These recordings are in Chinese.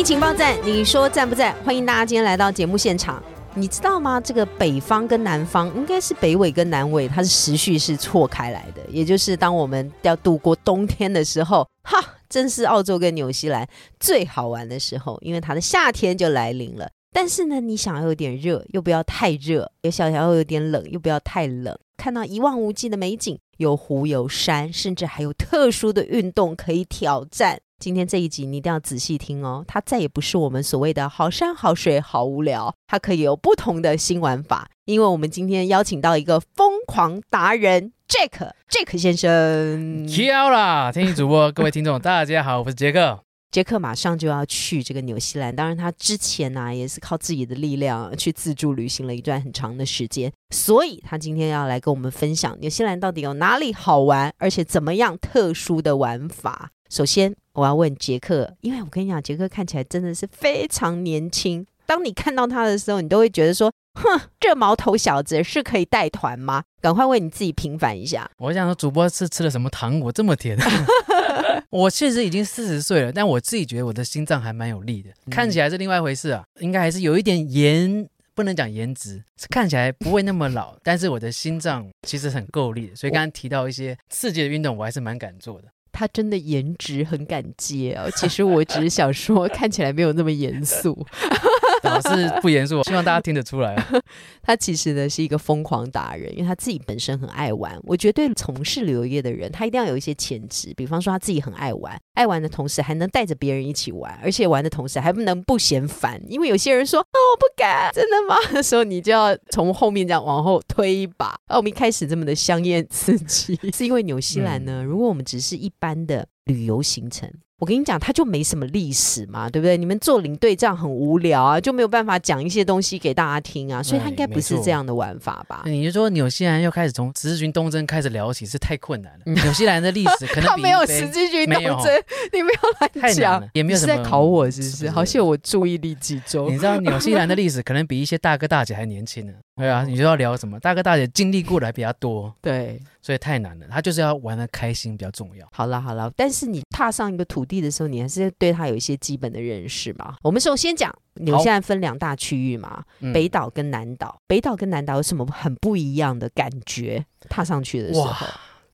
天意情报站，你说在不在？欢迎大家今天来到节目现场。你知道吗？这个北方跟南方应该是北纬跟南纬，它是时序是错开来的。也就是当我们要度过冬天的时候，哈，真是澳洲跟纽西兰最好玩的时候，因为它的夏天就来临了。但是呢，你想要有点热，又不要太热；也想要有点冷，又不要太冷。看到一望无际的美景，有湖有山，甚至还有特殊的运动可以挑战。今天这一集你一定要仔细听哦，它再也不是我们所谓的好山好水好无聊，它可以有不同的新玩法。因为我们今天邀请到一个疯狂达人 Jack，Jack 先生。Hello 啦，天气主播，各位听众，大家好，我是杰克。杰克马上就要去这个纽西兰，当然他之前呢也是靠自己的力量去自助旅行了一段很长的时间，所以他今天要来跟我们分享纽西兰到底有哪里好玩，而且怎么样特殊的玩法。首先我要问杰克，因为我跟你讲，杰克看起来真的是非常年轻，当你看到他的时候，你都会觉得说，哼，这毛头小子是可以带团吗？赶快为你自己平反一下。我想说，主播是吃了什么糖果这么甜？我确实已经四十岁了，但我自己觉得我的心脏还蛮有力的，看起来是另外一回事啊，应该还是有一点颜，不能讲颜值，看起来不会那么老，但是我的心脏其实很够力的，所以刚刚提到一些刺激的运动，我还是蛮敢做的。他真的颜值很敢接哦，其实我只是想说，看起来没有那么严肃。老是不严肃，希望大家听得出来。他其实呢是一个疯狂达人，因为他自己本身很爱玩。我觉得从事旅游业的人，他一定要有一些潜质，比方说他自己很爱玩，爱玩的同时还能带着别人一起玩，而且玩的同时还不能不嫌烦。因为有些人说啊我不敢，真的吗？的时候你就要从后面这样往后推一把。啊我们一开始这么的香艳刺激，是因为纽西兰呢，如果我们只是一般的旅游行程。我跟你讲，他就没什么历史嘛，对不对？你们做领队这样很无聊啊，就没有办法讲一些东西给大家听啊，所以他应该不是这样的玩法吧？你就说纽西兰又开始从十字军东征开始聊起，是太困难了。纽西兰的历史可能 他没有十字军东征，你没有乱讲，也没有什么在考我，是不是？好像我注意力集中。你知道纽西兰的历史可能比一些大哥大姐还年轻呢。对啊，你就要聊什么？大哥大姐经历过的还比较多，对，所以太难了。他就是要玩的开心比较重要。好了好了，但是你踏上一个土地的时候，你还是对他有一些基本的认识嘛。我们首先讲，纽西兰分两大区域嘛，北岛跟南岛。北岛跟南岛有什么很不一样的感觉？踏上去的时候，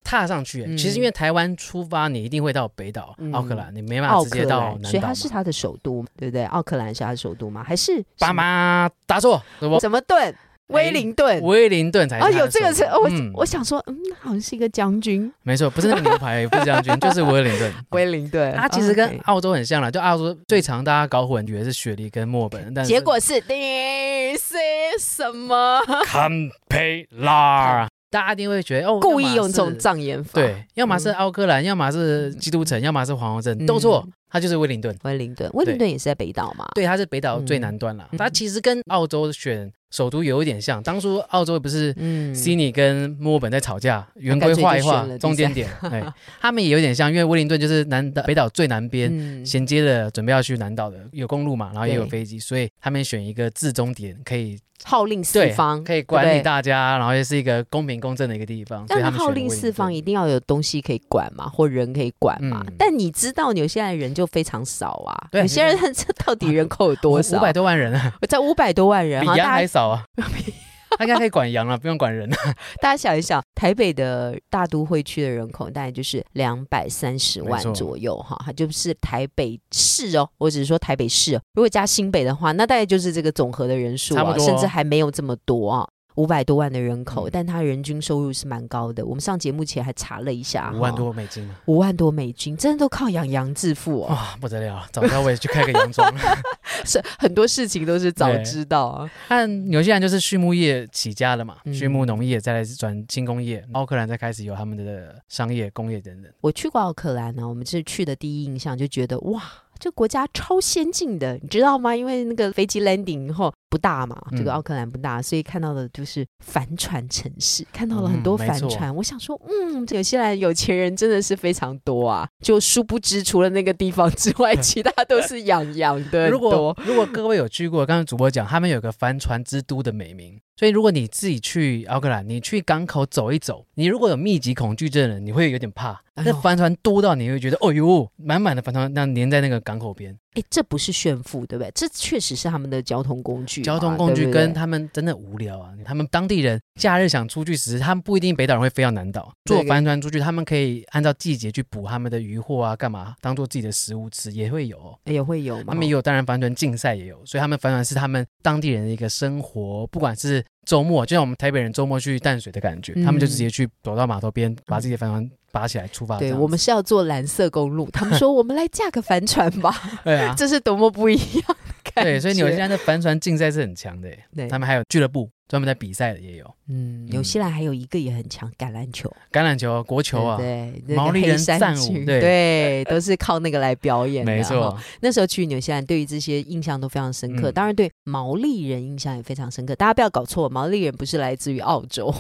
踏上去，其实因为台湾出发，你一定会到北岛奥克兰，你没办法直接到南岛，所以它是它的首都，对不对？奥克兰是它的首都吗？还是爸妈答错？怎么炖？威灵顿，威灵顿才啊，有这个是，我我想说，嗯，好像是一个将军，没错，不是那个牛排，也不是将军，就是威灵顿。威灵顿，它其实跟澳洲很像了，就澳洲最常大家搞混，以为是雪梨跟墨本，但结果是第是什么？堪培拉，大家一定会觉得哦，故意用这种障眼法，对，要么是奥克兰，要么是基督城，要么是皇后镇，都错。它就是威灵顿，威灵顿，威灵顿也是在北岛嘛？对，它是北岛最南端了。它其实跟澳洲选首都有一点像。当初澳洲不是悉尼跟墨尔本在吵架，圆规画一画中间点，哎，他们也有点像，因为威灵顿就是南岛北岛最南边，衔接的准备要去南岛的，有公路嘛，然后也有飞机，所以他们选一个至终点可以。号令四方，可以管理大家，然后也是一个公平公正的一个地方。但是号令四方一定要有东西可以管嘛，或人可以管嘛。但你知道，有些人就非常少啊。有些人这到底人口有多少？五百多万人啊，在五百多万人，比羊还少啊。他应该可以管羊了，不用管人。大家想一想，台北的大都会区的人口大概就是两百三十万左右哈，它就是台北市哦。我只是说台北市，如果加新北的话，那大概就是这个总和的人数啊，甚至还没有这么多啊。五百多万的人口，但他人均收入是蛮高的。我们上节目前还查了一下，五万多美金五万多美金，真的都靠养羊致富哦！哇，不得了！早知道我也去开个羊庄。是很多事情都是早知道啊。但纽西兰就是畜牧业起家的嘛，畜牧农业再来转轻工业，奥克兰再开始有他们的商业、工业等等。我去过奥克兰呢，我们是去的第一印象就觉得哇。这个国家超先进的，你知道吗？因为那个飞机 landing 以后不大嘛，这个奥克兰不大，所以看到的就是帆船城市，看到了很多帆船。我想说，嗯，纽西兰有钱人真的是非常多啊。就殊不知，除了那个地方之外，其他都是洋洋的。如果如果各位有去过，刚刚主播讲，他们有个帆船之都的美名。所以，如果你自己去奥克兰，你去港口走一走，你如果有密集恐惧症的，你会有点怕。那帆船多到你会觉得，哦呦，满满的帆船那连在那个港口边。哎，这不是炫富，对不对？这确实是他们的交通工具。交通工具跟他们真的无聊啊！他们当地人假日想出去时，他们不一定北岛人会飞到南岛坐帆船出去，他们可以按照季节去捕他们的渔获啊，干嘛当做自己的食物吃，也会有，也会有。他们也有，当然帆船竞赛也有，所以他们帆船是他们当地人的一个生活，不管是周末，就像我们台北人周末去淡水的感觉，他们就直接去走到码头边，把自己的帆船。拔起来出发，对我们是要坐蓝色公路。他们说我们来驾个帆船吧，对啊，这是多么不一样。对，所以纽西兰的帆船竞赛是很强的，对，他们还有俱乐部。专门在比赛的也有，嗯，纽西兰还有一个也很强，橄榄球，橄榄球国球啊，对，毛利人战舞，对，都是靠那个来表演的。没错，那时候去纽西兰，对于这些印象都非常深刻，当然对毛利人印象也非常深刻。大家不要搞错，毛利人不是来自于澳洲，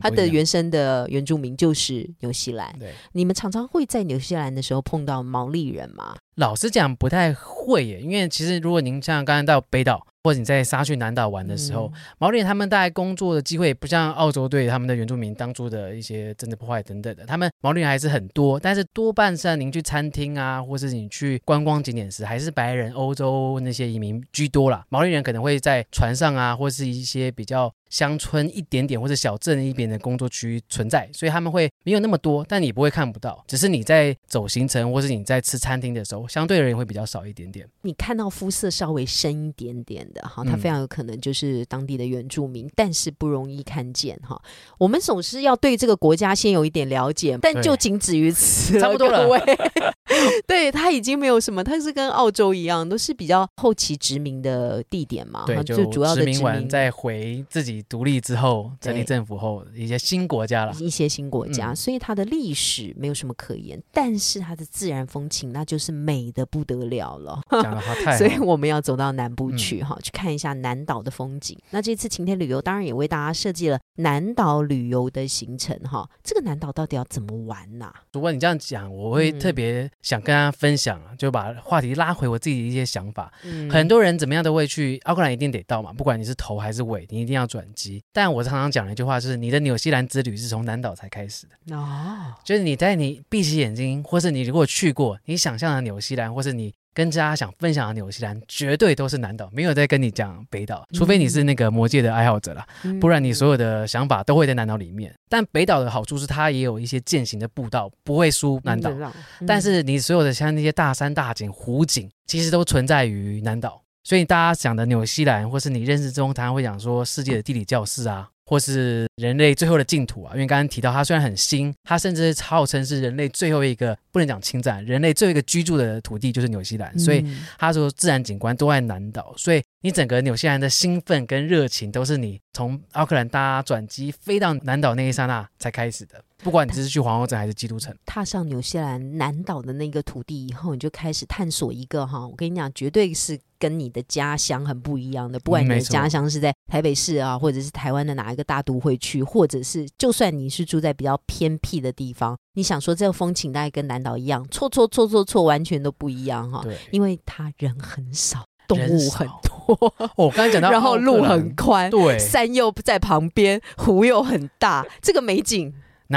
他的原生的原住民就是纽西兰。对，你们常常会在纽西兰的时候碰到毛利人吗？老实讲，不太会耶，因为其实如果您像刚才到北岛。或者你在沙去南岛玩的时候，毛利人他们大概工作的机会不像澳洲对他们的原住民当初的一些政治破坏等等的，他们毛利人还是很多，但是多半是您去餐厅啊，或是你去观光景点时，还是白人、欧洲那些移民居多啦。毛利人可能会在船上啊，或是一些比较。乡村一点点或者小镇一点的工作区存在，所以他们会没有那么多，但你不会看不到。只是你在走行程或是你在吃餐厅的时候，相对而言会比较少一点点。你看到肤色稍微深一点点的哈，他非常有可能就是当地的原住民，但是不容易看见哈。我们总是要对这个国家先有一点了解，但就 仅止于此，差不多了。对他已经没有什么，他是跟澳洲一样，都是比较后期殖民的地点嘛，对，就主要的殖民完再回自己。独立之后，成立政府后，一些新国家了，一些新国家，所以它的历史没有什么可言，但是它的自然风情那就是美的不得了了。讲的好太，所以我们要走到南部去哈，去看一下南岛的风景。那这次晴天旅游当然也为大家设计了南岛旅游的行程哈。这个南岛到底要怎么玩呢？如果你这样讲，我会特别想跟大家分享，就把话题拉回我自己的一些想法。很多人怎么样都会去奥克兰，一定得到嘛，不管你是头还是尾，你一定要转。但我常常讲的一句话就是：你的纽西兰之旅是从南岛才开始的哦，就是你在你闭起眼睛，或是你如果去过，你想象的纽西兰，或是你跟大家想分享的纽西兰，绝对都是南岛，没有在跟你讲北岛，除非你是那个魔界的爱好者啦，不然你所有的想法都会在南岛里面。但北岛的好处是它也有一些践行的步道，不会输南岛，但是你所有的像那些大山大景、湖景，其实都存在于南岛。所以大家讲的纽西兰，或是你认识中，常常会讲说世界的地理教室啊，或是人类最后的净土啊。因为刚刚提到它虽然很新，它甚至号称是人类最后一个不能讲侵占，人类最后一个居住的土地就是纽西兰。所以他说自然景观都在南岛，所以你整个纽西兰的兴奋跟热情，都是你从奥克兰搭转机飞到南岛那一刹那才开始的。不管你是去皇后镇还是基督城，踏上纽西兰南岛的那个土地以后，你就开始探索一个哈，我跟你讲，绝对是跟你的家乡很不一样的。不管你的家乡是在台北市啊，或者是台湾的哪一个大都会区，或者是就算你是住在比较偏僻的地方，你想说这个风情大概跟南岛一样，错错错错错，完全都不一样哈。对，因为它人很少，动物很多。我刚才讲到，然后路很宽，对，山又在旁边，湖又很大，这个美景。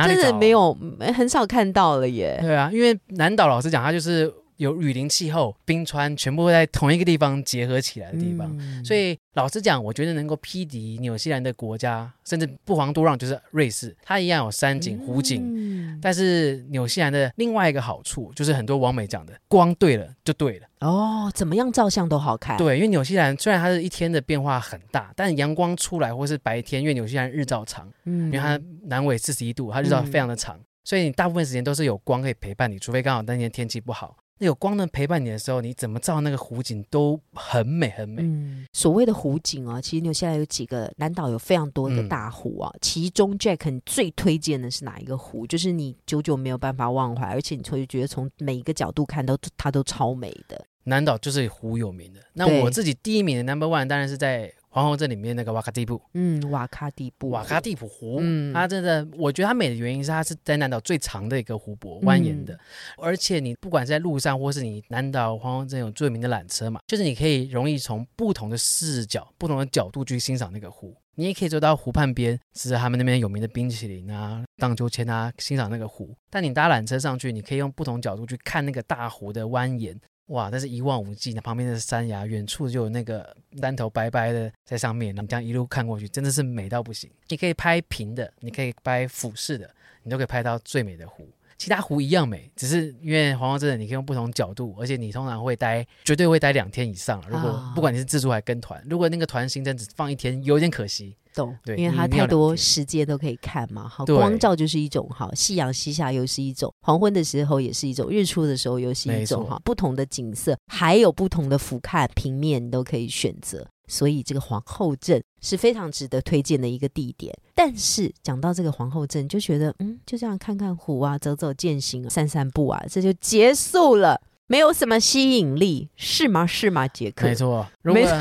真的没有，很少看到了耶。对啊，因为南岛老师讲，他就是有雨林气候，冰川全部在同一个地方结合起来的地方，所以。老实讲，我觉得能够匹敌纽西兰的国家，甚至不遑多让，就是瑞士，它一样有山景、湖景。但是纽西兰的另外一个好处，就是很多网美讲的，光对了就对了。哦，怎么样照相都好看。对，因为纽西兰虽然它是一天的变化很大，但阳光出来或是白天，因为纽西兰日照长，嗯，因为它南纬四十一度，它日照非常的长，所以你大部分时间都是有光可以陪伴你，除非刚好那天天气不好。那有光能陪伴你的时候，你怎么照那个湖景都很美很美。嗯，所谓的湖景啊，其实纽西兰有几个南岛有非常多的大湖啊，其中 Jack 最推荐的是哪一个湖？就是你久久没有办法忘怀，而且你会觉得从每一个角度看都它都超美的。南岛就是湖有名的，那我自己第一名的 Number One 当然是在。皇后镇里面那个瓦卡蒂普，嗯，瓦卡蒂普，瓦卡蒂普湖，嗯，它真的，我觉得它美的原因是它是在南岛最长的一个湖泊，蜿蜒的，而且你不管在路上或是你南岛皇后镇有著名的缆车嘛，就是你可以容易从不同的视角、不同的角度去欣赏那个湖，你也可以走到湖畔边，吃他们那边有名的冰淇淋啊、荡秋千啊，欣赏那个湖。但你搭缆车上去，你可以用不同角度去看那个大湖的蜿蜒。哇，那是一望无际，那旁边的山崖，远处就有那个单头白白的在上面，你这样一路看过去，真的是美到不行。你可以拍平的，你可以拍俯视的，你都可以拍到最美的湖。其他湖一样美，只是因为黄黄镇，你可以用不同角度，而且你通常会待，绝对会待两天以上。如果不管你是自助还是跟团，如果那个团行程只放一天，有点可惜。懂，对，因为它太多时间都可以看嘛。好，光照就是一种哈，夕阳西下又是一种，黄昏的时候也是一种，日出的时候又是一种哈，不同的景色，还有不同的俯瞰平面你都可以选择。所以这个皇后镇是非常值得推荐的一个地点。但是讲到这个皇后镇，就觉得嗯，就这样看看湖啊，走走践行，散散步啊，这就结束了。没有什么吸引力，是吗？是吗，杰克？没错，没错。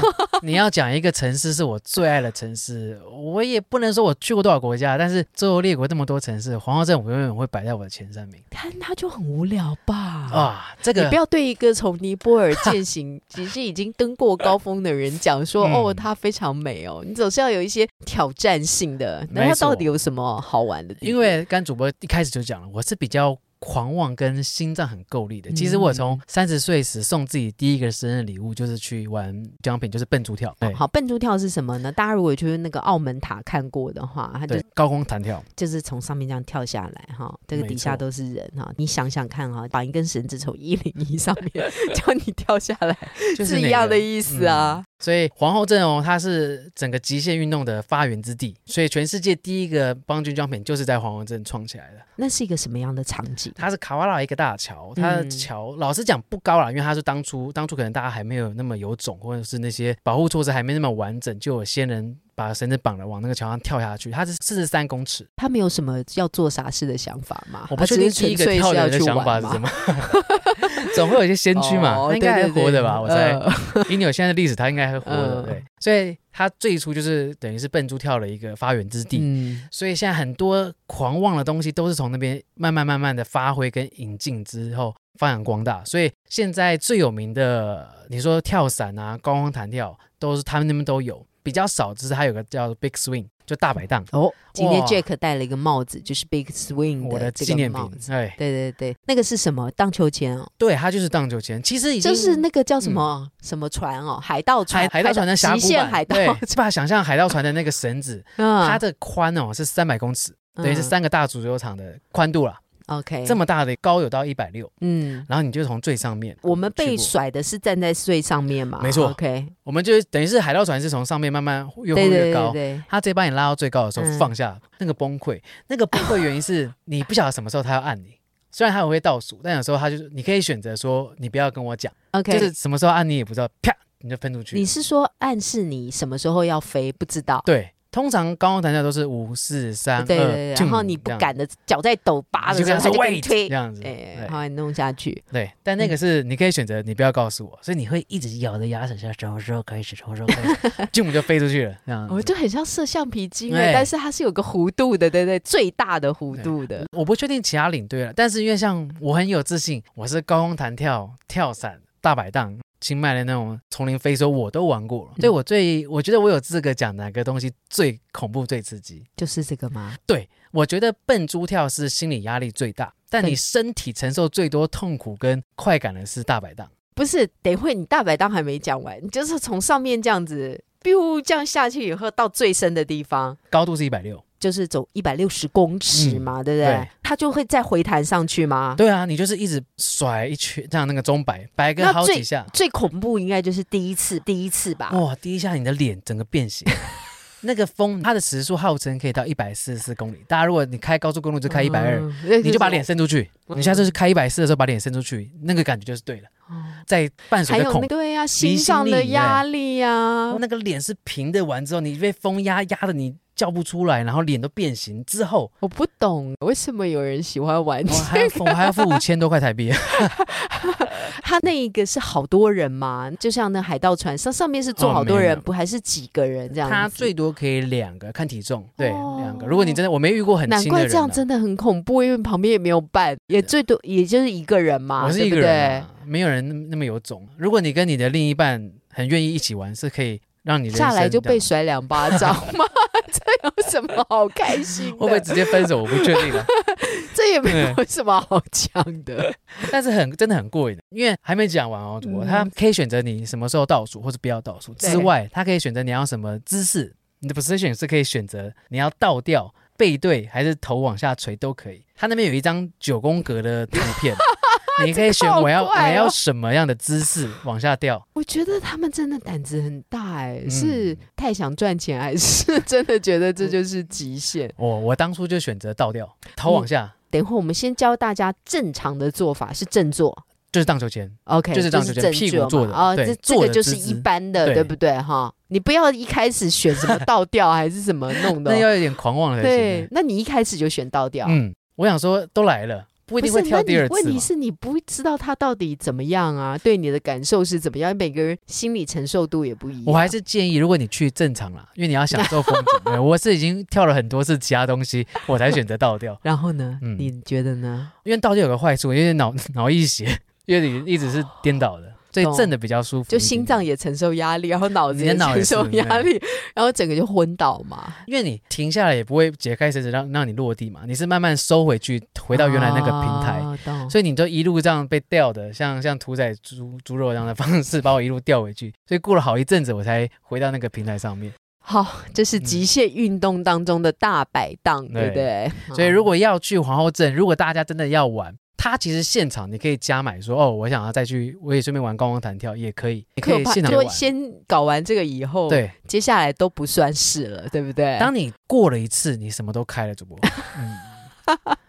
你要讲一个城市是我最爱的城市，我也不能说我去过多少国家，但是周游列国这么多城市，黄后镇我永远会摆在我的前三名。看他就很无聊吧？啊，这个你不要对一个从尼泊尔践行，其实已经登过高峰的人讲说哦，它非常美哦。你总是要有一些挑战性的。那它到底有什么好玩的？因为刚主播一开始就讲了，我是比较。狂妄跟心脏很够力的。其实我从三十岁时送自己第一个生日礼物就是去玩奖品，就是笨猪跳。对好，笨猪跳是什么呢？大家如果去那个澳门塔看过的话，它就高空弹跳，就是从上面这样跳下来哈，这个底下都是人哈。你想想看哈，绑一根绳子从一零一上面 叫你跳下来，是一样的意思啊。所以皇后镇哦，它是整个极限运动的发源之地，所以全世界第一个邦军装品就是在皇后镇创起来的。那是一个什么样的场景？它是卡瓦拉一个大桥，它的桥老实讲不高啦，因为它是当初当初可能大家还没有那么有种，或者是那些保护措施还没那么完整，就有先人。把绳子绑了，往那个桥上跳下去。他是四十三公尺。他没有什么要做傻事的想法吗？我不确定第一个跳人的想法是什么。总会有一些先驱嘛，他应该还活的吧？我猜，以你有现在的历史，他应该还活的。对，所以他最初就是等于是笨猪跳的一个发源之地。嗯，所以现在很多狂妄的东西都是从那边慢慢慢慢的发挥跟引进之后发扬光大。所以现在最有名的，你说跳伞啊、高空弹跳，都是他们那边都有。比较少，只是它有个叫 Big Swing，就大摆档哦。今天 Jack 戴了一个帽子，就是 Big Swing 的纪念品。对对对对，那个是什么？荡秋千哦。对，它就是荡秋千。其实已经就是那个叫什么什么船哦，海盗船。海盗船的极限海盗。对，是把想象海盗船的那个绳子，它的宽哦是三百公尺，等于是三个大足球场的宽度了。OK，这么大的高有到一百六，嗯，然后你就从最上面，我们被甩的是站在最上面嘛？没错，OK，我们就等于是海盗船是从上面慢慢越飞越高，对，他直接把你拉到最高的时候放下，那个崩溃，那个崩溃原因是 你不晓得什么时候他要按你，虽然他也会倒数，但有时候他就是你可以选择说你不要跟我讲，OK，就是什么时候按你也不知道，啪你就喷出去。你是说暗示你什么时候要飞？不知道，对。通常高空弹跳都是五四三二，对对对，然后你不敢的，脚在抖，拔的，就跟他说推这样子，哎，然后你弄下去。对，但那个是你可以选择，你不要告诉我，所以你会一直咬着牙齿说什么时候开始，什么时候开始，就我们就飞出去了，这样。我就很像射橡皮筋，但是它是有个弧度的，对对，最大的弧度的。我不确定其他领队了，但是因为像我很有自信，我是高空弹跳、跳伞、大摆档。清迈的那种丛林飞舟我都玩过了，所以我最我觉得我有资格讲哪个东西最恐怖最刺激，就是这个吗？对，我觉得笨猪跳是心理压力最大，但你身体承受最多痛苦跟快感的是大摆档。不是，等会你大摆档还没讲完，你就是从上面这样子，biu 这样下去以后到最深的地方，高度是一百六。就是走一百六十公尺嘛，对不对？它就会再回弹上去吗？对啊，你就是一直甩一圈，这样那个钟摆摆个好几下。最恐怖应该就是第一次，第一次吧。哇，第一下你的脸整个变形，那个风它的时速号称可以到一百四十四公里。大家如果你开高速公路就开一百二，你就把脸伸出去。你下次是开一百四的时候把脸伸出去，那个感觉就是对了。在伴随着恐对呀，心上的压力呀，那个脸是平的，完之后你被风压压的你。叫不出来，然后脸都变形之后，我不懂为什么有人喜欢玩这个，我还要付五千多块台币。他那一个是好多人嘛，就像那海盗船上上面是坐好多人，不还是几个人这样？他最多可以两个，看体重，对，两个。如果你真的我没遇过很难怪这样真的很恐怖，因为旁边也没有伴，也最多也就是一个人嘛，我是一个人，没有人那么有种。如果你跟你的另一半很愿意一起玩，是可以。让你下来就被甩两巴掌吗？这有什么好开心？会不会直接分手？我不确定了。这也没有什么好讲的，但是很真的很过瘾，因为还没讲完哦。我他可以选择你什么时候倒数或者不要倒数之外，他可以选择你要什么姿势。你的 position 是可以选择你要倒吊、背对还是头往下垂都可以。他那边有一张九宫格的图片。你可以选我要我要什么样的姿势往下掉？我觉得他们真的胆子很大哎，是太想赚钱，还是 真的觉得这就是极限？我我当初就选择倒掉，头往下。等会我们先教大家正常的做法是正坐，就是荡秋千。OK，就是荡秋千，屁股坐的啊。这这个就是一般的，对不对？哈，你不要一开始选什么 倒吊还是什么弄的，那要有点狂妄了。对，那你一开始就选倒吊。嗯，我想说都来了。不一定会跳第二次。问题是你不知道他到底怎么样啊？对你的感受是怎么样？每个人心理承受度也不一样。我还是建议，如果你去正常了，因为你要享受风景。我是已经跳了很多次其他东西，我才选择倒吊。然后呢？你觉得呢？因为倒吊有个坏处，因为脑脑溢血，因为你一直是颠倒的。所以震的比较舒服，就心脏也承受压力，然后脑子也承受压力，然后整个就昏倒嘛。因为你停下来也不会解开绳子让让你落地嘛，你是慢慢收回去，回到原来那个平台。所以你就一路这样被吊的，像像屠宰猪猪肉这样的方式把我一路吊回去。所以过了好一阵子，我才回到那个平台上面。好，这是极限运动当中的大摆荡，对不对？所以如果要去皇后镇，如果大家真的要玩。他其实现场你可以加买，说哦，我想要再去，我也顺便玩高光弹跳，也可以，你可以现场玩。先搞完这个以后，对，接下来都不算是了，对不对？当你过了一次，你什么都开了，主播。嗯，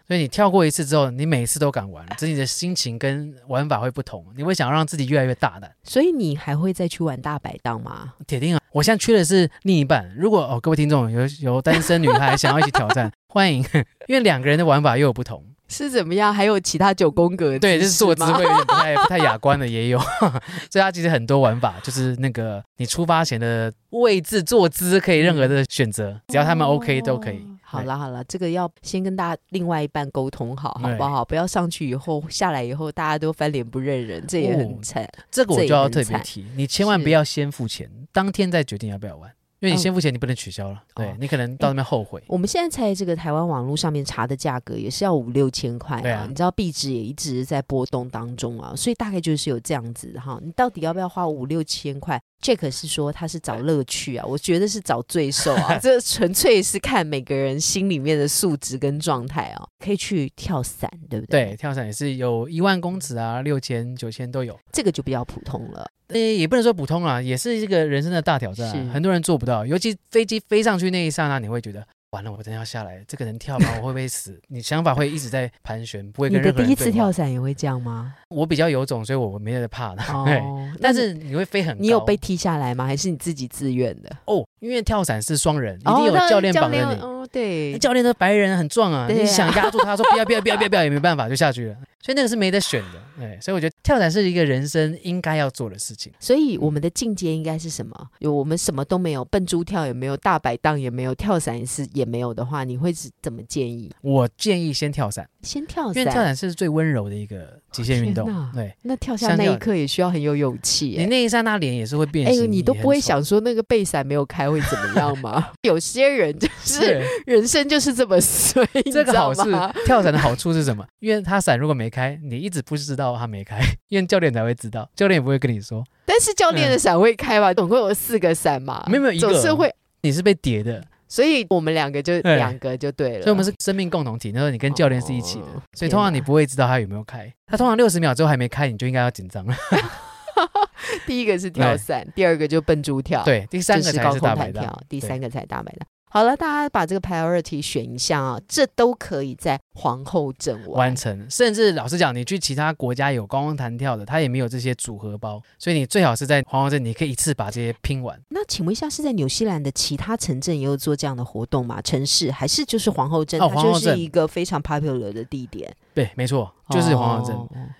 所以你跳过一次之后，你每一次都敢玩，自己的心情跟玩法会不同，你会想要让自己越来越大胆。所以你还会再去玩大摆档吗？铁定啊！我现在缺的是另一半。如果哦，各位听众有有单身女孩想要一起挑战，欢迎，因为两个人的玩法又有不同。是怎么样？还有其他九宫格？对，就是坐姿会有点不太 不太雅观的也有，所以它其实很多玩法，就是那个你出发前的位置坐姿可以任何的选择，只要他们 OK 都可以。好了好了，这个要先跟大家另外一半沟通好，好不好？不要上去以后下来以后大家都翻脸不认人，这也很惨。这个我就要特别提，你千万不要先付钱，当天再决定要不要玩。因为你先付钱，你不能取消了。对你可能到那边后悔。我们现在在这个台湾网络上面查的价格也是要五六千块啊。你知道币值也一直在波动当中啊，所以大概就是有这样子哈。你到底要不要花五六千块？Jack 是说他是找乐趣啊，我觉得是找罪受啊，这纯粹是看每个人心里面的素质跟状态啊。可以去跳伞，对不对？对，跳伞也是有一万公尺啊，六千、九千都有，这个就比较普通了。呃，也不能说普通啊，也是一个人生的大挑战，很多人做不到。尤其飞机飞上去那一刹那，你会觉得。完了，我真的要下来，这个人跳吗？我会不会死？你想法会一直在盘旋，不会跟任何人。你的第一次跳伞也会这样吗？我比较有种，所以我没在怕的。哦，但是你会飞很高。你有被踢下来吗？还是你自己自愿的？哦，因为跳伞是双人，一定有教练绑着你。哦，对，教练的白人很壮啊，你想压住他说不要不要不要不要不要也没办法，就下去了。所以那个是没得选的。对，所以我觉得跳伞是一个人生应该要做的事情。所以我们的境界应该是什么？有我们什么都没有，笨猪跳也没有，大摆荡也没有，跳伞也是也没有的话，你。会是怎么建议？我建议先跳伞，先跳伞，因为跳伞是最温柔的一个极限运动。对，那跳下那一刻也需要很有勇气。你那一刹那脸也是会变形，你都不会想说那个背伞没有开会怎么样吗？有些人就是人生就是这么衰。这个好事，跳伞的好处是什么？因为他伞如果没开，你一直不知道他没开，因为教练才会知道，教练也不会跟你说。但是教练的伞会开吧？总共有四个伞嘛？没有没有，总是会。你是被叠的。所以我们两个就两个就对了，所以我们是生命共同体。那时候你跟教练是一起的，所以通常你不会知道他有没有开。他通常六十秒之后还没开，你就应该要紧张了。第一个是跳伞，第二个就笨猪跳，对，第三个才是大白跳，第三个才大白跳。好了，大家把这个 priority 选一下啊，这都可以在皇后镇完成。甚至老实讲，你去其他国家有高空弹跳的，它也没有这些组合包，所以你最好是在皇后镇，你可以一次把这些拼完。那请问一下，是在纽西兰的其他城镇也有做这样的活动吗？城市还是就是皇后镇？它就是一个非常 popular 的地点。对，没错，就是皇后镇。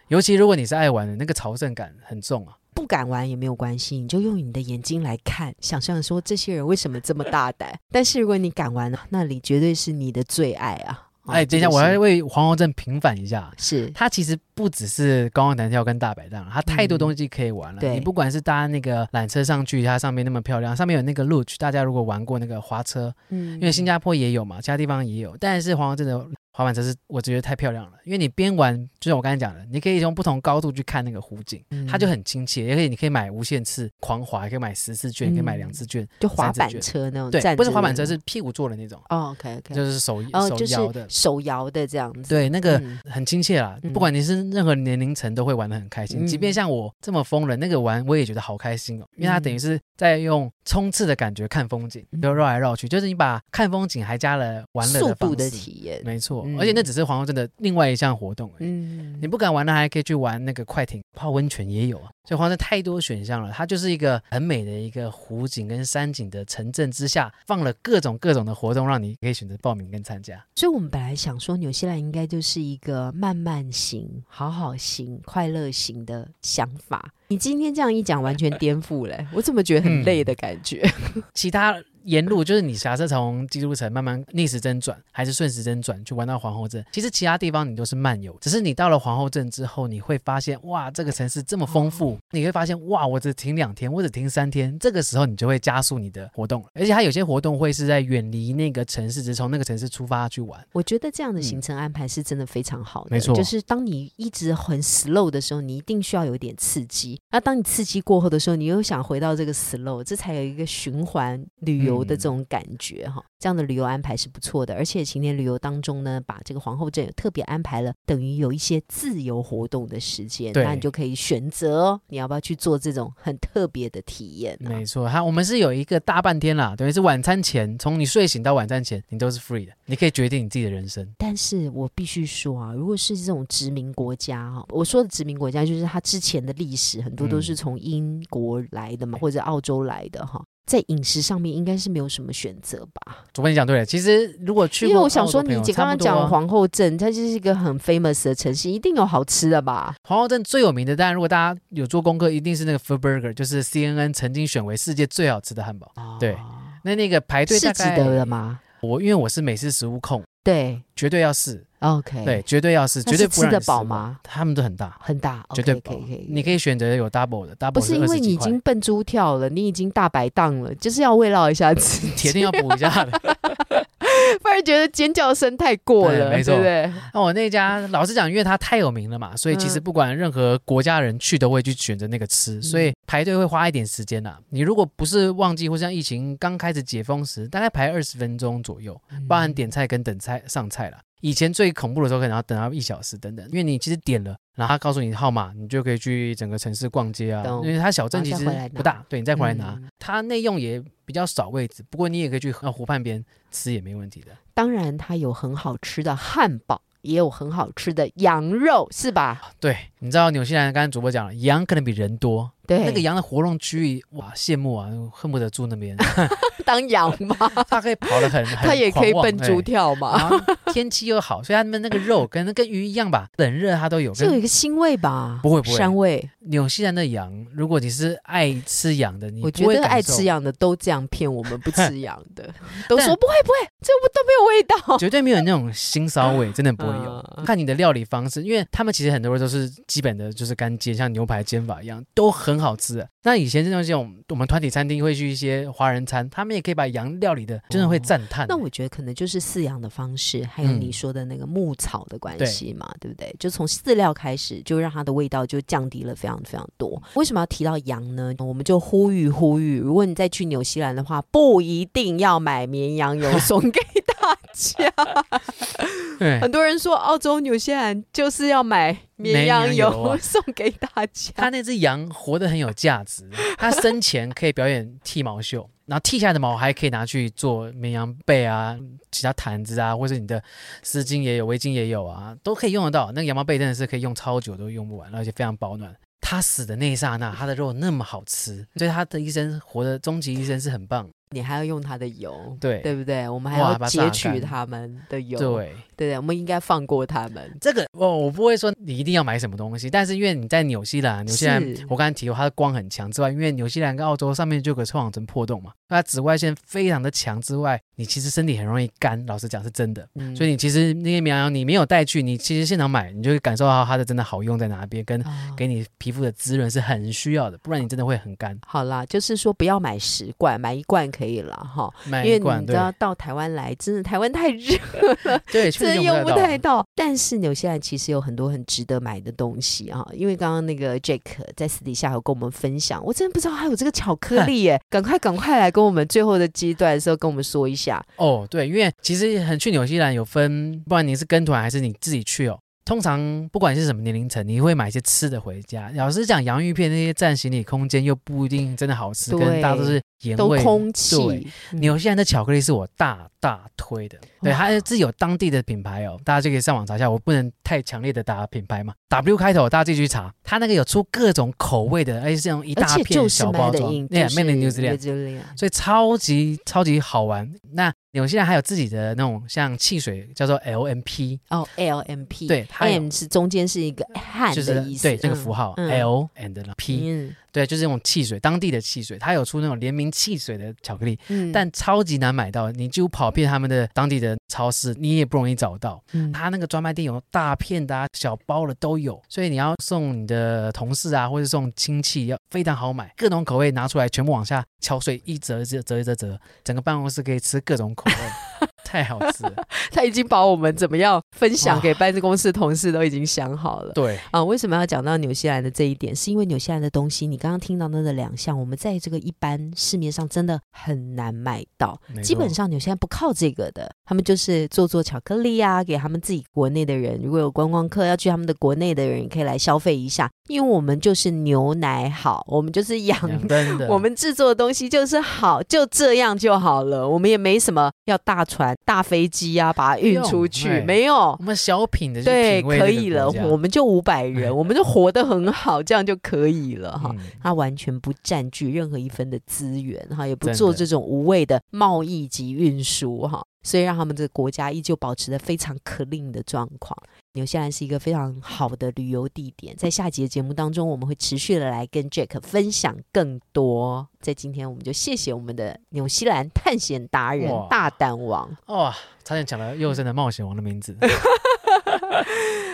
尤其如果你是爱玩的，那个朝圣感很重啊。不敢玩也没有关系，你就用你的眼睛来看，想象说这些人为什么这么大胆。但是如果你敢玩，那里绝对是你的最爱啊！哎，等一下，我要为皇后镇平反一下。是，它其实不只是高空弹跳跟大摆档，它太多东西可以玩了。你不管是搭那个缆车上去，它上面那么漂亮，上面有那个 c 大家如果玩过那个滑车，嗯，因为新加坡也有嘛，其他地方也有，但是皇后镇的。滑板车是我觉得太漂亮了，因为你边玩，就像我刚才讲的，你可以从不同高度去看那个湖景，它就很亲切。也可以，你可以买无限次狂滑，可以买十次券，可以买两次券，就滑板车那种。对，不是滑板车，是屁股坐的那种。哦，OK OK，就是手手摇的，手摇的这样子。对，那个很亲切啦。不管你是任何年龄层，都会玩的很开心。即便像我这么疯人，那个玩我也觉得好开心哦，因为它等于是在用冲刺的感觉看风景，就绕来绕去，就是你把看风景还加了玩乐的体验。没错，而且那只是黄。真的，另外一项活动，嗯，你不敢玩的，还可以去玩那个快艇泡温泉，也有啊。所以黄镇太多选项了，它就是一个很美的一个湖景跟山景的城镇之下，放了各种各种的活动，让你可以选择报名跟参加。所以我们本来想说，纽西兰应该就是一个慢慢行、好好行、快乐行的想法。你今天这样一讲，完全颠覆了，我怎么觉得很累的感觉？其他。沿路 就是你假设从基督城慢慢逆时针转，还是顺时针转，去玩到皇后镇。其实其他地方你都是漫游，只是你到了皇后镇之后，你会发现哇，这个城市这么丰富。你会发现哇，我只停两天，我只停三天，这个时候你就会加速你的活动了。而且它有些活动会是在远离那个城市，只从那个城市出发去玩。我觉得这样的行程安排是真的非常好的。没错，就是当你一直很 slow 的时候，你一定需要有点刺激。那当你刺激过后的时候，你又想回到这个 slow，这才有一个循环旅游的这种感。觉哈，这样的旅游安排是不错的，而且晴天旅游当中呢，把这个皇后镇特别安排了，等于有一些自由活动的时间，那你就可以选择你要不要去做这种很特别的体验。没错，哈，我们是有一个大半天啦，等于是晚餐前，从你睡醒到晚餐前，你都是 free 的，你可以决定你自己的人生。但是我必须说啊，如果是这种殖民国家哈，我说的殖民国家就是它之前的历史很多都是从英国来的嘛，或者澳洲来的哈。在饮食上面应该是没有什么选择吧。主播你讲对了，其实如果去，因为我想说，你姐刚刚讲皇后镇，它就是一个很 famous 的城市，一定有好吃的吧？皇后镇最有名的，当然如果大家有做功课，一定是那个 Food Burger，就是 CNN 曾经选为世界最好吃的汉堡。对，那那个排队是值得的吗？我因为我是美式食物控，对，绝对要试。OK，对，绝对要试，绝对不吃得饱吗？他们都很大，很大，绝对可以可以。你可以选择有 double 的，double 不是因为你已经笨猪跳了，你已经大白档了，就是要慰劳一下自己，铁定要补一下。的，不然觉得尖叫声太过了，没错。那我那家老实讲，因为它太有名了嘛，所以其实不管任何国家人去都会去选择那个吃，所以排队会花一点时间呐。你如果不是旺季或像疫情刚开始解封时，大概排二十分钟左右，包含点菜跟等菜上菜了。以前最恐怖的时候，可能要等到一小时等等，因为你其实点了，然后他告诉你号码，你就可以去整个城市逛街啊。因为它小镇其实不大，对你再回来拿，它内用也比较少位置，不过你也可以去湖畔边吃也没问题的。当然，它有很好吃的汉堡。也有很好吃的羊肉，是吧？对，你知道纽西兰刚才主播讲了，羊可能比人多，对，那个羊的活动区域，哇，羡慕啊，恨不得住那边 当羊吗？它可以跑得很，它也可以蹦猪跳嘛。天气又好，所以他们那个肉跟跟鱼一样吧，冷热它都有，就有一个腥味吧？不会不会，膻味。纽西兰的羊，如果你是爱吃羊的，你我觉得爱吃羊的都这样骗我们不吃羊的，都说不会不会，这不都没有味道，绝对没有那种腥骚味，真的不会有。看你的料理方式，因为他们其实很多人都是基本的就是干煎，像牛排煎法一样，都很很好吃。那以前这种这种我们团体餐厅会去一些华人餐，他们也可以把羊料理的，真的会赞叹。那我觉得可能就是饲养的方式，还有你说的那个牧草的关系嘛，对不对？就从饲料开始，就让它的味道就降低了非常非常多。为什么要提到羊呢？我们就呼吁呼吁，如果你再去纽西兰的话，不一定要买绵羊油送给大。家。很多人说澳洲、纽西兰就是要买绵羊油送给大家。他那只羊活得很有价值，他生前可以表演剃毛秀，然后剃下来的毛还可以拿去做绵羊被啊、其他毯子啊，或者你的丝巾也有、围巾也有啊，都可以用得到。那个羊毛被真的是可以用超久都用不完，而且非常保暖。他死的那一刹那，他的肉那么好吃，所以他的一生活的终极一生是很棒。你还要用它的油，对对不对？我们还要截取他们的油，对对对，我们应该放过他们。这个哦我不会说你一定要买什么东西，但是因为你在纽西兰，纽西兰我刚才提过它的光很强之外，因为纽西兰跟澳洲上面就有个臭氧层破洞嘛，它紫外线非常的强之外，你其实身体很容易干。老实讲是真的，所以你其实那些绵羊你没有带去，你其实现场买，你就会感受到它的真的好用在哪边，跟给你皮肤的滋润是很需要的，不然你真的会很干。好啦，就是说不要买十罐，买一罐可以了哈。因为你知道到台湾来，真的台湾太热了，对，真的用不太到。但是纽西兰其实有很多很值得买的东西啊，因为刚刚那个 Jack 在私底下有跟我们分享，我真的不知道还有这个巧克力耶！赶快赶快来跟我们最后的阶段的时候跟我们说一下哦。对，因为其实很去纽西兰有分，不管你是跟团还是你自己去哦。通常不管是什么年龄层，你会买一些吃的回家。老实讲，洋芋片那些占行李空间又不一定真的好吃，跟大家都是盐味。都空气。纽西兰的巧克力是我大大推的，对，它是有当地的品牌哦，大家就可以上网查一下。我不能太强烈的打品牌嘛，W 开头，大家自己去查。它那个有出各种口味的，而且是用一大片小包装，对，Made in New Zealand，所以超级超级好玩。那纽西兰还有自己的那种像汽水，叫做 LMP 哦，LMP 对，M 是中间是一个汉的意思，对这个符号 L and P，对，就是那种汽水，当地的汽水，它有出那种联名汽水的巧克力，但超级难买到，你就跑遍他们的当地的超市，你也不容易找到。他那个专卖店有大片的、啊小包的都有，所以你要送你的同事啊，或者送亲戚，要非常好买，各种口味拿出来，全部往下敲碎，一折折折一折折，整个办公室可以吃各种口。太好吃了，他已经把我们怎么样分享给办公室同事都已经想好了。对啊，为什么要讲到纽西兰的这一点？是因为纽西兰的东西，你刚刚听到那个两项，我们在这个一般市面上真的很难买到。基本上纽西兰不靠这个的，他们就是做做巧克力啊，给他们自己国内的人。如果有观光客要去他们的国内的人，可以来消费一下。因为我们就是牛奶好，我们就是养的，我们制作的东西就是好，就这样就好了。我们也没什么要大船、大飞机啊，把它运出去，没有。我们小品的对，可以了。我们就五百人，我们就活得很好，这样就可以了哈。它完全不占据任何一分的资源哈，也不做这种无谓的贸易及运输哈。所以让他们这个国家依旧保持着非常可令的状况。纽西兰是一个非常好的旅游地点。在下集的节目当中，我们会持续的来跟 Jack 分享更多。在今天，我们就谢谢我们的纽西兰探险达人大胆王。哇，差点讲了又生的冒险王的名字。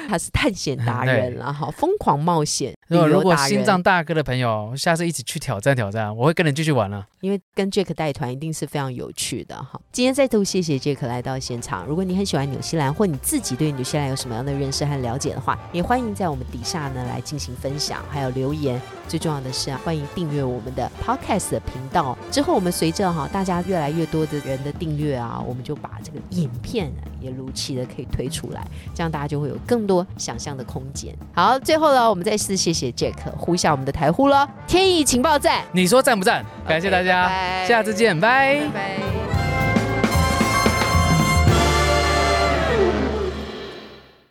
他是探险达人了 哈，疯狂冒险。如果心脏大哥的朋友，下次一起去挑战挑战，我会跟你继续玩了。因为跟 Jack 带团一定是非常有趣的哈。今天再度谢谢 Jack 来到现场。如果你很喜欢纽西兰，或你自己对纽西兰有什么样的认识和了解的话，也欢迎在我们底下呢来进行分享，还有留言。最重要的是啊，欢迎订阅我们的 Podcast 频道。之后我们随着哈大家越来越多的人的订阅啊，我们就把这个影片也如期的可以推出来，这样大家就会有更多想象的空间。好，最后呢，我们再次谢谢 Jack 呼一下我们的台呼了，天意情报站，你说赞不赞？感谢大家，下次见，拜拜。